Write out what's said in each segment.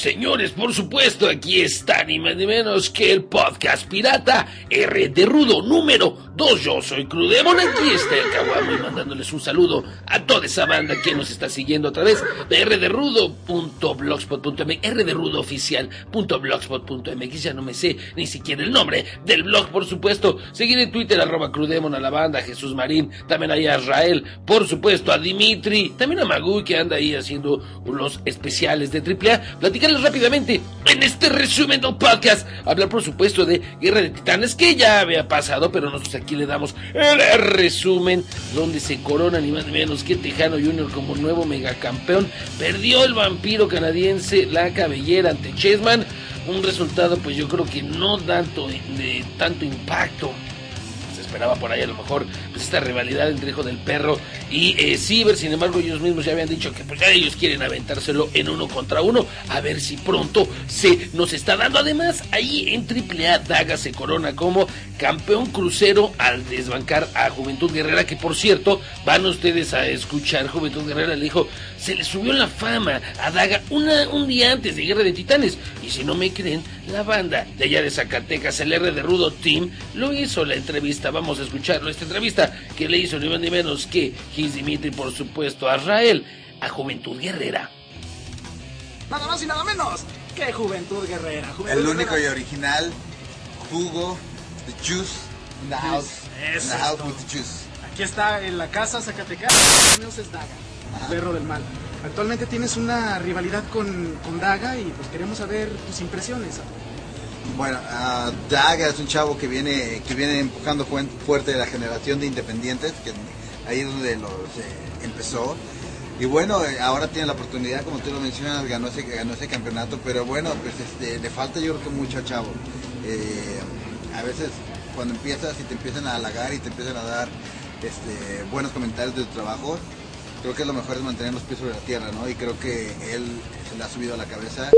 Señores, por supuesto, aquí está ni más ni menos que el podcast pirata R de Rudo número 2. Yo soy Crudemon, aquí está el Kawami mandándoles un saludo a toda esa banda que nos está siguiendo a través de rderudo.blogspot.mx, rderudoficial.blogspot.mx, ya no me sé ni siquiera el nombre del blog, por supuesto. Seguir en Twitter, arroba Crudemon a la banda, Jesús Marín, también ahí a Israel, por supuesto, a Dimitri, también a Magui que anda ahí haciendo unos especiales de AAA. Platicarles rápidamente en este resumen del podcast. Hablar, por supuesto, de Guerra de Titanes, que ya había pasado, pero nosotros aquí le damos el resumen donde se corona ni más ni menos que Tejano Jr. como nuevo megacampeón. Perdió el vampiro canadiense la cabellera ante Chessman. Un resultado, pues yo creo que no tanto de tanto impacto esperaba por ahí a lo mejor pues esta rivalidad entre Hijo del Perro y eh, Ciber. Sin embargo, ellos mismos ya habían dicho que pues ya ellos quieren aventárselo en uno contra uno. A ver si pronto se nos está dando. Además, ahí en AAA Daga se corona como campeón crucero al desbancar a Juventud Guerrera. Que por cierto, van ustedes a escuchar. Juventud Guerrera le dijo, se le subió la fama a Daga una, un día antes de Guerra de Titanes. Y si no me creen, la banda de allá de Zacatecas, el R de Rudo Team, lo hizo la entrevista. Vamos a escucharlo. Esta entrevista que le hizo ni más ni menos que Gis Dimitri, por supuesto, a Israel, a Juventud Guerrera. Nada más y nada menos que Juventud Guerrera. Juventud El único y original jugo, the juice in the house. In the house todo. with the juice. Aquí está en la casa Zacatecana. Menos es Daga, perro del mal. Actualmente tienes una rivalidad con, con Daga y pues queremos saber tus impresiones. Bueno, ah, Daga es un chavo que viene que viene empujando fuerte la generación de independientes, que ahí es donde los eh, empezó. Y bueno, eh, ahora tiene la oportunidad, como tú lo mencionas, ganó ese, ganó ese campeonato, pero bueno, pues este, le falta yo creo que mucho al chavo. Eh, a veces cuando empiezas y te empiezan a halagar y te empiezan a dar este, buenos comentarios de tu trabajo, creo que lo mejor es mantener los pies sobre la tierra, ¿no? Y creo que él se le ha subido a la cabeza.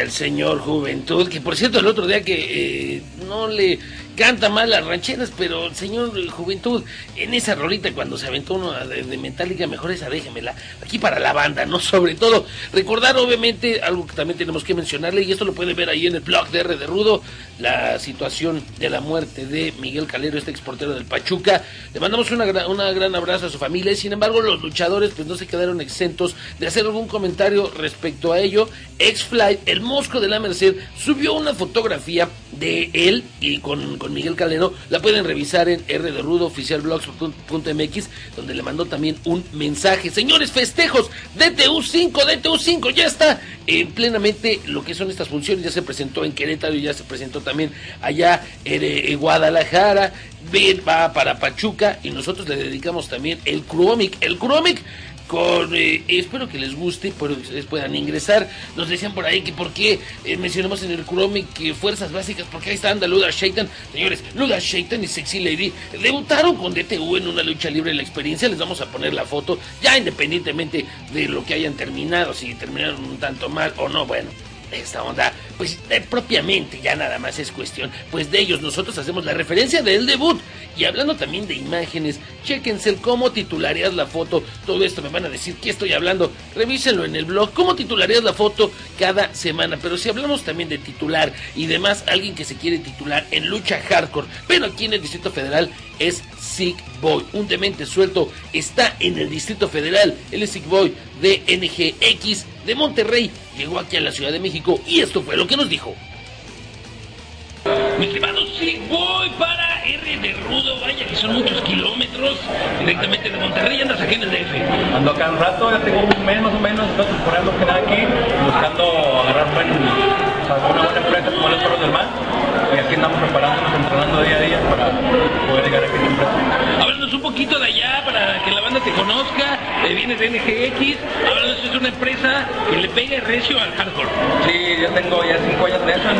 El señor Juventud, que por cierto el otro día que eh, no le canta mal las rancheras, pero señor Juventud, en esa rolita cuando se aventó uno de, de Metallica, mejor esa déjemela aquí para la banda, ¿no? Sobre todo, recordar obviamente algo que también tenemos que mencionarle, y esto lo puede ver ahí en el blog de R de Rudo, la situación de la muerte de Miguel Calero, este exportero del Pachuca. Le mandamos una, gra- una gran abrazo a su familia, y sin embargo los luchadores pues no se quedaron exentos de hacer algún comentario respecto a ello. X-Flight, el mosco de la Merced, subió una fotografía de él y con, con Miguel Calero. La pueden revisar en R de Rudo oficial blogs.mx, donde le mandó también un mensaje. Señores, festejos DTU5, DTU5, ya está en plenamente lo que son estas funciones. Ya se presentó en Querétaro y ya se presentó también allá en, eh, en Guadalajara. Va para Pachuca y nosotros le dedicamos también el Cruomic. El Cruomic con eh, espero que les guste pero que ustedes puedan ingresar. Nos decían por ahí que por qué eh, mencionamos en el Chrome que fuerzas básicas porque ahí está anda Luda Shaitan. Señores Luda Shaitan y Sexy Lady debutaron con DTU en una lucha libre la experiencia. Les vamos a poner la foto ya independientemente de lo que hayan terminado si terminaron un tanto mal o no. Bueno esta onda, pues eh, propiamente ya nada más es cuestión, pues de ellos. Nosotros hacemos la referencia del debut. Y hablando también de imágenes, chéquense el cómo titularías la foto. Todo esto me van a decir que estoy hablando. Revísenlo en el blog, cómo titularías la foto cada semana. Pero si hablamos también de titular y demás, alguien que se quiere titular en lucha hardcore, pero aquí en el Distrito Federal es Sick Boy. Un demente suelto está en el Distrito Federal. Él es Sick Boy de NGX de Monterrey. Llegó aquí a la Ciudad de México y esto fue lo que nos dijo. Mi estimado Sick Boy para R de Rudo, vaya que son muchos kilómetros directamente de Monterrey. Andas aquí en el DF. Ando acá un rato, ya tengo un mes más o menos, estoy temporada que nada aquí, buscando agarrar buen, o sea, una buena empresa como los perros del mar. Y aquí andamos preparándonos, entrenando día a día para poder llegar aquí a esta empresa. Háblanos un poquito de allá para que la banda te conozca. Eh, vienes de NGX. Háblanos, es una empresa que le pega recio al hardcore. Sí, yo tengo ya cinco años de eso en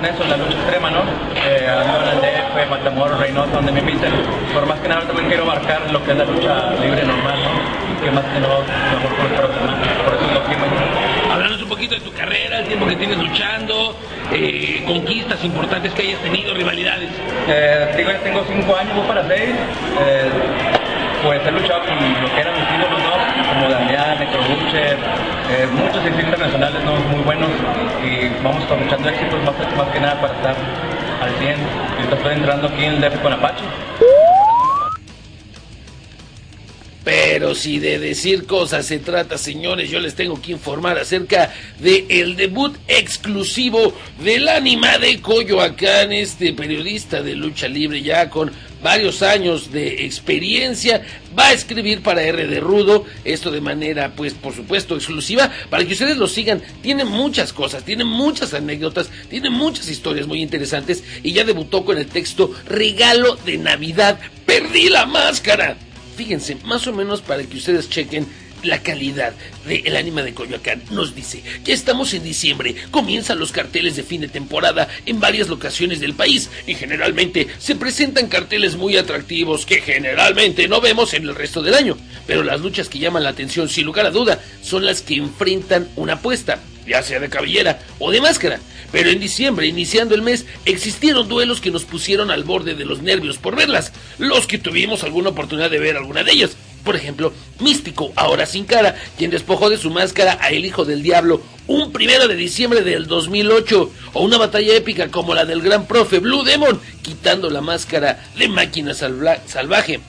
en eso, en la lucha extrema, ¿no? Eh, el DF, Matamoros, Reynosa, donde me inviten, pero más que nada también quiero abarcar lo que es la lucha libre normal, ¿no? Y que más que nada mejor perros del mar. por eso es lo que me Háblanos un poquito de tu carrera, el tiempo que tienes luchando, eh, conquistas importantes que hayas tenido, rivalidades. Eh, digo, ya tengo cinco años, voy para seis. Eh, pues he luchado con lo que eran mis ídolos, ¿no? noche eh, muchos internacionales ¿no? muy buenos y vamos cosechando éxitos más, más que nada para estar al 100. Y estoy entrando aquí en el DF con Apache. Pero si de decir cosas se trata, señores, yo les tengo que informar acerca de el debut exclusivo del anima de Coyoacán, este periodista de lucha libre ya con varios años de experiencia, va a escribir para R de Rudo, esto de manera, pues, por supuesto, exclusiva, para que ustedes lo sigan. Tiene muchas cosas, tiene muchas anécdotas, tiene muchas historias muy interesantes y ya debutó con el texto Regalo de Navidad, perdí la máscara. Fíjense, más o menos para que ustedes chequen la calidad del ánima de Coyoacán nos dice que estamos en diciembre, comienzan los carteles de fin de temporada en varias locaciones del país y generalmente se presentan carteles muy atractivos que generalmente no vemos en el resto del año, pero las luchas que llaman la atención sin lugar a duda son las que enfrentan una apuesta, ya sea de cabellera o de máscara. Pero en diciembre, iniciando el mes, existieron duelos que nos pusieron al borde de los nervios por verlas, los que tuvimos alguna oportunidad de ver alguna de ellas. Por ejemplo, Místico, ahora sin cara, quien despojó de su máscara a El Hijo del Diablo un primero de diciembre del 2008, o una batalla épica como la del gran profe Blue Demon, quitando la máscara de máquina salvaje.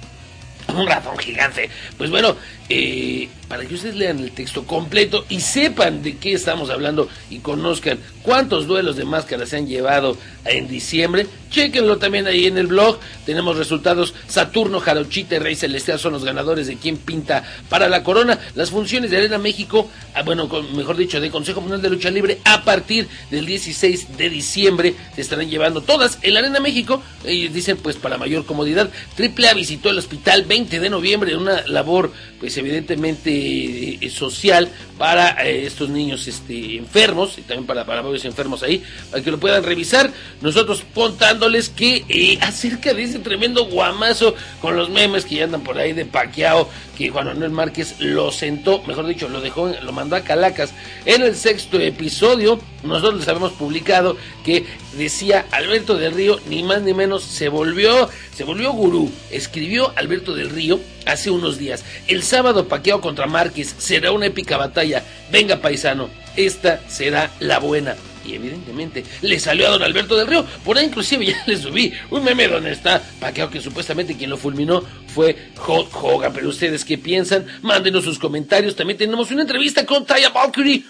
Un ratón gigante. Pues bueno, eh, para que ustedes lean el texto completo y sepan de qué estamos hablando y conozcan cuántos duelos de máscaras se han llevado en diciembre, chequenlo también ahí en el blog. Tenemos resultados. Saturno, Jarochita y Rey Celestial son los ganadores de quien pinta para la corona. Las funciones de Arena México, ah, bueno, mejor dicho, de Consejo Mundial de Lucha Libre, a partir del 16 de diciembre se estarán llevando todas en Arena México. Ellos dicen, pues para mayor comodidad. Triple A visitó el hospital 20 de noviembre en una labor, pues evidentemente eh, social para eh, estos niños este, enfermos y también para, para varios enfermos ahí, para que lo puedan revisar. Nosotros contándoles que eh, acerca de ese tremendo guamazo con los memes que ya andan por ahí de paqueado, que Juan Manuel Márquez lo sentó, mejor dicho, lo dejó, lo mandó a Calacas en el sexto episodio. Nosotros les habíamos publicado que decía Alberto del Río, ni más ni menos, se volvió, se volvió gurú. Escribió Alberto del Río hace unos días. El sábado paqueado contra Márquez será una épica batalla. Venga, paisano, esta será la buena. Y evidentemente le salió a don Alberto del Río. Por ahí inclusive ya le subí un meme donde está paqueado que supuestamente quien lo fulminó fue Hulk Hogan. Pero ustedes qué piensan? Mándenos sus comentarios. También tenemos una entrevista con Taya Valkyrie.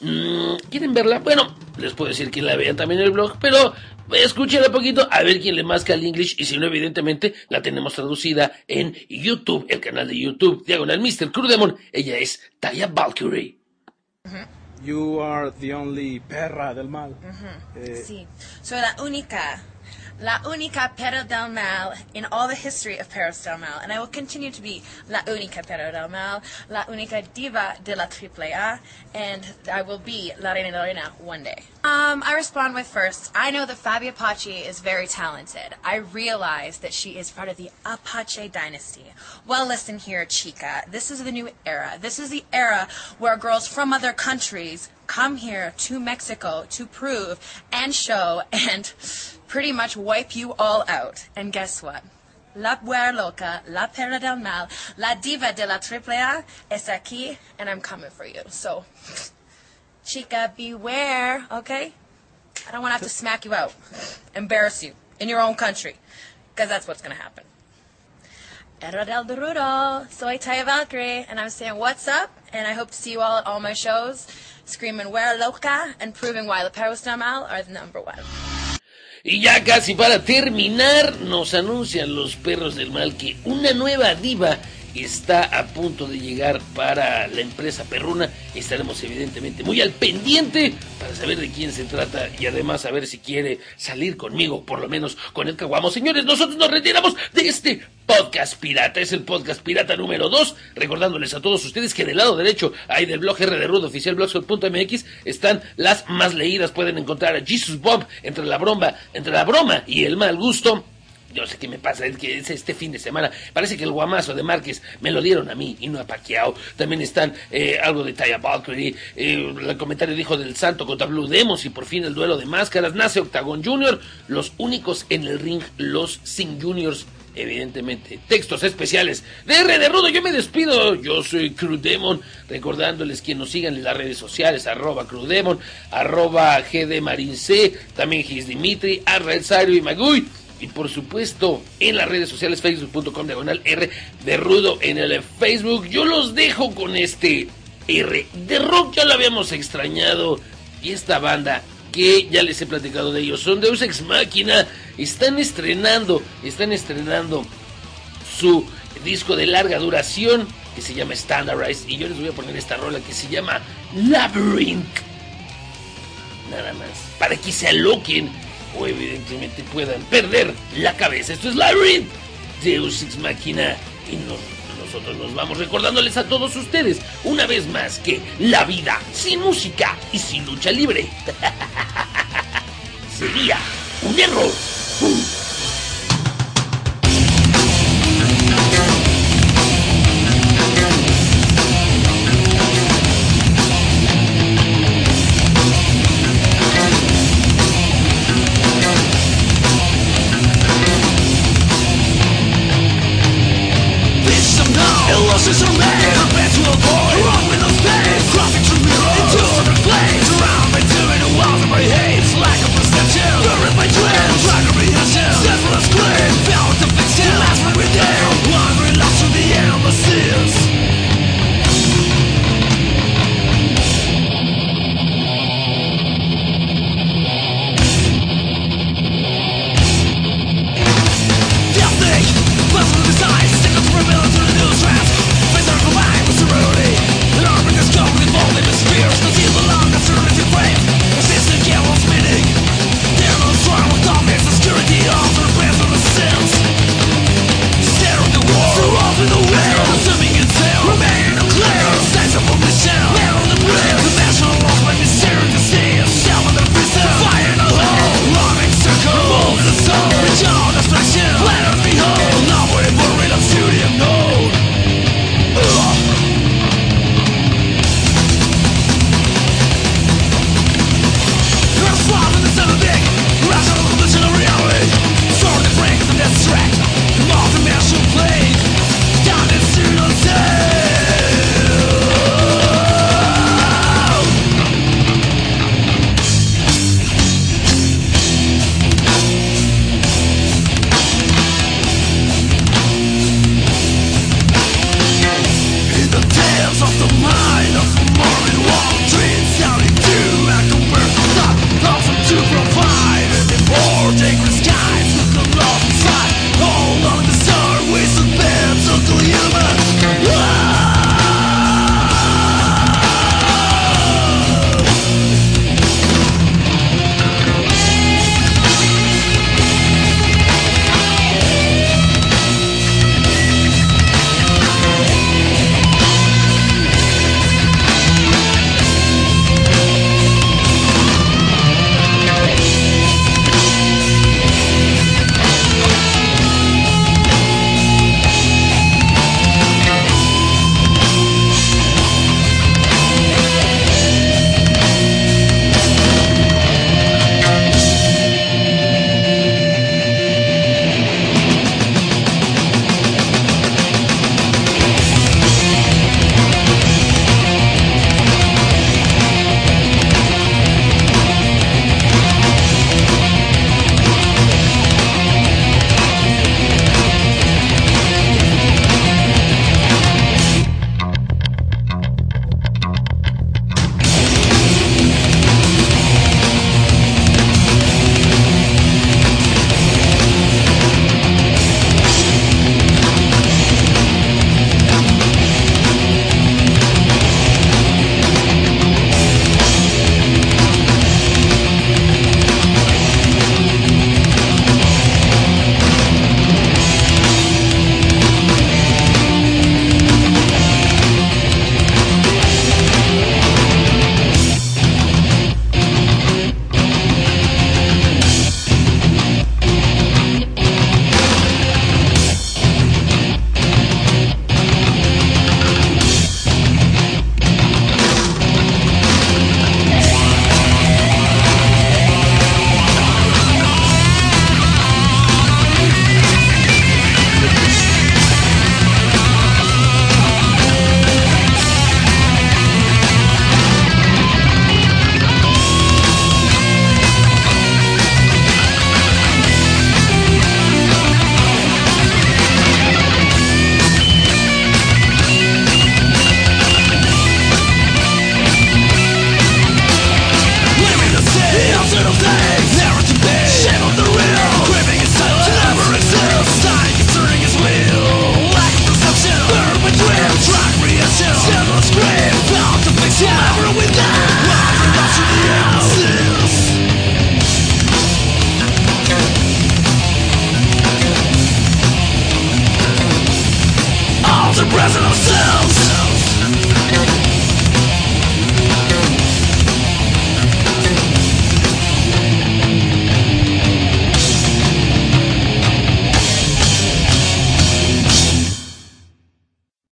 Mm, ¿Quieren verla? Bueno, les puedo decir que la vean también en el blog, pero escúchenla un poquito a ver quién le masca el English y si no, evidentemente la tenemos traducida en YouTube, el canal de YouTube, Diagonal Mr. Crudemon. Ella es Taya Valkyrie. You are the only perra del mal. Eh, sí, soy la única La única perra del mal in all the history of Perros del Mal, and I will continue to be La única perra del mal, La única diva de la Triple A, and I will be La Reina de la Reina one day. Um, I respond with first, I know that Fabi Apache is very talented. I realize that she is part of the Apache dynasty. Well, listen here, Chica. This is the new era. This is the era where girls from other countries come here to Mexico to prove and show and pretty much wipe you all out. And guess what? La Buer Loca, La Perra del Mal, La Diva de la Triple A es aquí, and I'm coming for you. So, chica, beware, okay? I don't want to have to smack you out, embarrass you in your own country, because that's what's going to happen. Edra del Derudo, soy Taya Valkyrie, and I'm saying what's up, and I hope to see you all at all my shows, screaming Where Loca, and proving why La Perros del Mal are the number one. Y ya casi para terminar, nos anuncian los perros del mal que una nueva diva está a punto de llegar para la empresa perruna. Estaremos evidentemente muy al pendiente para saber de quién se trata y además saber si quiere salir conmigo, por lo menos con el caguamo. Señores, nosotros nos retiramos de este podcast pirata. Es el podcast pirata número 2. Recordándoles a todos ustedes que del lado derecho hay del blog R de Rudo oficial blogspot.mx están las más leídas. Pueden encontrar a Jesus Bob entre la broma, entre la broma y el mal gusto yo sé qué me pasa, es que es este fin de semana parece que el guamazo de Márquez me lo dieron a mí y no a Paquiao. También están eh, algo de Taya Valkyrie, eh, el comentario dijo del Santo contra Blue Demos y por fin el duelo de máscaras. Nace Octagon Junior, los únicos en el ring, los Sin Juniors evidentemente, textos especiales de R de Rudo. Yo me despido, yo soy Crudemon, recordándoles que nos sigan en las redes sociales, arroba Crudemon, arroba GD también Gis Dimitri, Arra Sario y Magui. Y por supuesto, en las redes sociales, facebook.com diagonal R de Rudo en el Facebook. Yo los dejo con este R de Rock, ya lo habíamos extrañado. Y esta banda que ya les he platicado de ellos, son Deus Ex Máquina, están estrenando, están estrenando su disco de larga duración que se llama Standardized y yo les voy a poner esta rola que se llama Labyrinth. Nada más, para que se aloquen evidentemente puedan perder la cabeza. Esto es Labyrinth, Deus Ex Máquina y nosotros nos vamos recordándoles a todos ustedes una vez más que la vida sin música y sin lucha libre sería un error. Time.